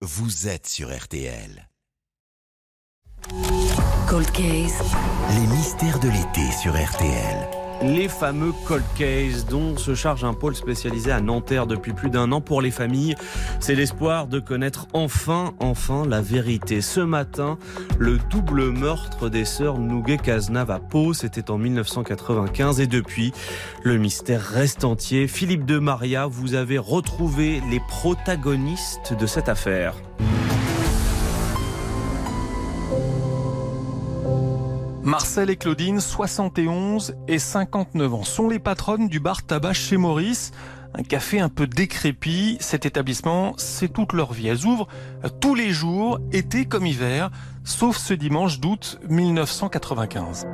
vous êtes sur RTL. Cold Case. Les mystères de l'été sur RTL. Les fameux cold cases dont se charge un pôle spécialisé à Nanterre depuis plus d'un an pour les familles. C'est l'espoir de connaître enfin, enfin la vérité. Ce matin, le double meurtre des sœurs Nouguet-Cazenave à Pau, c'était en 1995 et depuis, le mystère reste entier. Philippe de Maria, vous avez retrouvé les protagonistes de cette affaire. Marcel et Claudine, 71 et 59 ans, sont les patronnes du bar tabac chez Maurice. Un café un peu décrépit. Cet établissement, c'est toute leur vie. Elles ouvrent tous les jours, été comme hiver, sauf ce dimanche d'août 1995.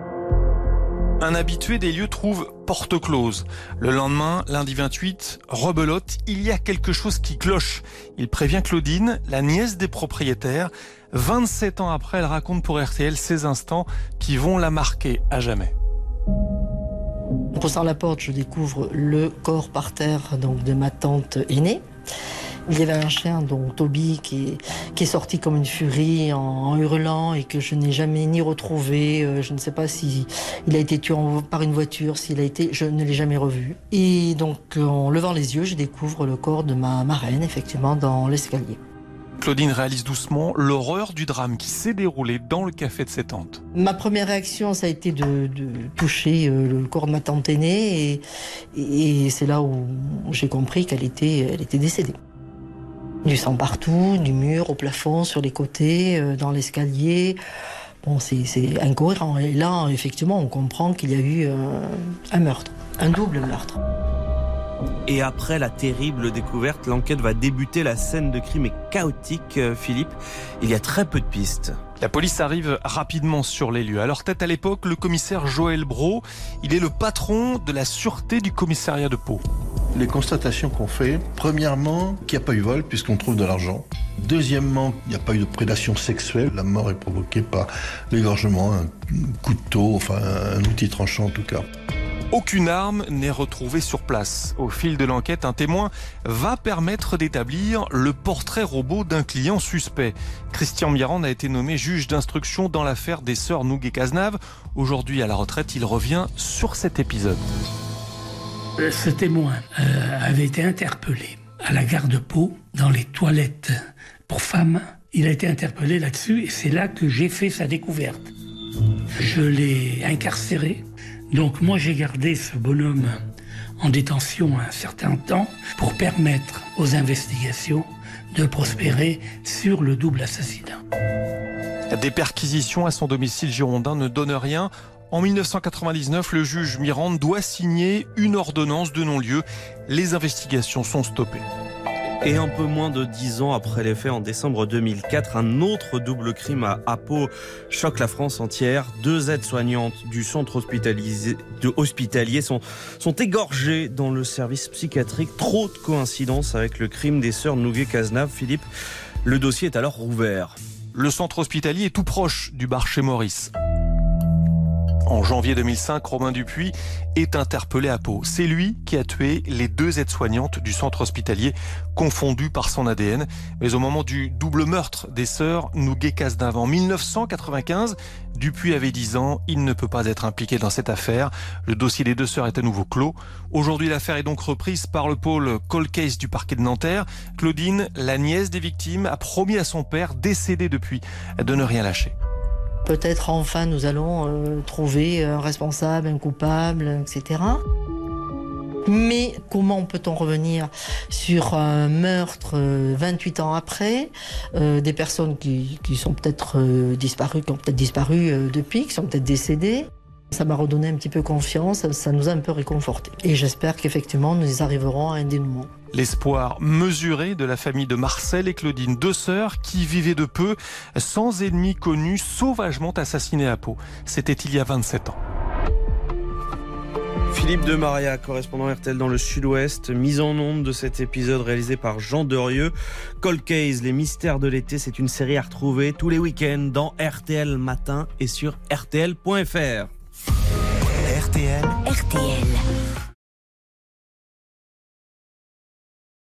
Un habitué des lieux trouve porte close. Le lendemain, lundi 28, rebelote, il y a quelque chose qui cloche. Il prévient Claudine, la nièce des propriétaires. 27 ans après, elle raconte pour RTL ces instants qui vont la marquer à jamais. En poussant la porte, je découvre le corps par terre donc de ma tante aînée. Il y avait un chien, donc Toby, qui est, qui est sorti comme une furie en, en hurlant et que je n'ai jamais ni retrouvé. Euh, je ne sais pas si il a été tué en- par une voiture, s'il a été, je ne l'ai jamais revu. Et donc, en levant les yeux, je découvre le corps de ma marraine, effectivement, dans l'escalier. Claudine réalise doucement l'horreur du drame qui s'est déroulé dans le café de ses tantes. Ma première réaction, ça a été de, de toucher euh, le corps de ma tante aînée et, et c'est là où j'ai compris qu'elle était, elle était décédée. Du sang partout, du mur, au plafond, sur les côtés, euh, dans l'escalier. Bon, c'est c'est incohérent. Et là, effectivement, on comprend qu'il y a eu euh, un meurtre, un double meurtre. Et après la terrible découverte, l'enquête va débuter. La scène de crime est chaotique, euh, Philippe. Il y a très peu de pistes. La police arrive rapidement sur les lieux. À leur tête à l'époque, le commissaire Joël Bro. Il est le patron de la sûreté du commissariat de Pau. Les constatations qu'on fait, premièrement, qu'il n'y a pas eu vol puisqu'on trouve de l'argent. Deuxièmement, il n'y a pas eu de prédation sexuelle. La mort est provoquée par l'égorgement, un couteau, enfin un outil tranchant en tout cas. Aucune arme n'est retrouvée sur place. Au fil de l'enquête, un témoin va permettre d'établir le portrait robot d'un client suspect. Christian Mirand a été nommé juge d'instruction dans l'affaire des sœurs Nouguet-Cazenave. Aujourd'hui à la retraite, il revient sur cet épisode. Euh, Ce témoin euh, avait été interpellé à la gare de Pau, dans les toilettes pour femmes. Il a été interpellé là-dessus et c'est là que j'ai fait sa découverte. Je l'ai incarcéré. Donc moi j'ai gardé ce bonhomme en détention un certain temps pour permettre aux investigations de prospérer sur le double assassinat. Des perquisitions à son domicile girondin ne donnent rien. En 1999, le juge Mirande doit signer une ordonnance de non-lieu. Les investigations sont stoppées. Et un peu moins de dix ans après les faits, en décembre 2004, un autre double crime à, Pau choque la France entière. Deux aides-soignantes du centre hospitalisé, de hospitalier sont, sont égorgées dans le service psychiatrique. Trop de coïncidences avec le crime des sœurs Nouguet-Cazenave. Philippe, le dossier est alors rouvert. Le centre hospitalier est tout proche du bar chez Maurice. En janvier 2005, Romain Dupuis est interpellé à Pau. C'est lui qui a tué les deux aides-soignantes du centre hospitalier, confondues par son ADN. Mais au moment du double meurtre des sœurs Nouguet-Cazenave en 1995, Dupuis avait 10 ans. Il ne peut pas être impliqué dans cette affaire. Le dossier des deux sœurs est à nouveau clos. Aujourd'hui, l'affaire est donc reprise par le pôle Cold Case du parquet de Nanterre. Claudine, la nièce des victimes, a promis à son père, décédé depuis, de ne rien lâcher. Peut-être enfin nous allons euh, trouver un responsable, un coupable, etc. Mais comment peut-on revenir sur un meurtre euh, 28 ans après, euh, des personnes qui, sont peut-être euh, disparues, qui ont peut-être disparu euh, depuis, qui sont peut-être décédées? Ça m'a redonné un petit peu confiance, ça nous a un peu réconforté. Et j'espère qu'effectivement nous y arriverons à un dénouement. L'espoir mesuré de la famille de Marcel et Claudine, deux sœurs qui vivaient de peu, sans ennemis connus, sauvagement assassinées à Pau. C'était il y a 27 ans. Philippe de Maria, correspondant RTL dans le sud-ouest, mise en onde de cet épisode réalisé par Jean Derieux. Cold Case, les mystères de l'été, c'est une série à retrouver tous les week-ends dans RTL Matin et sur RTL.fr. RTL, RTL.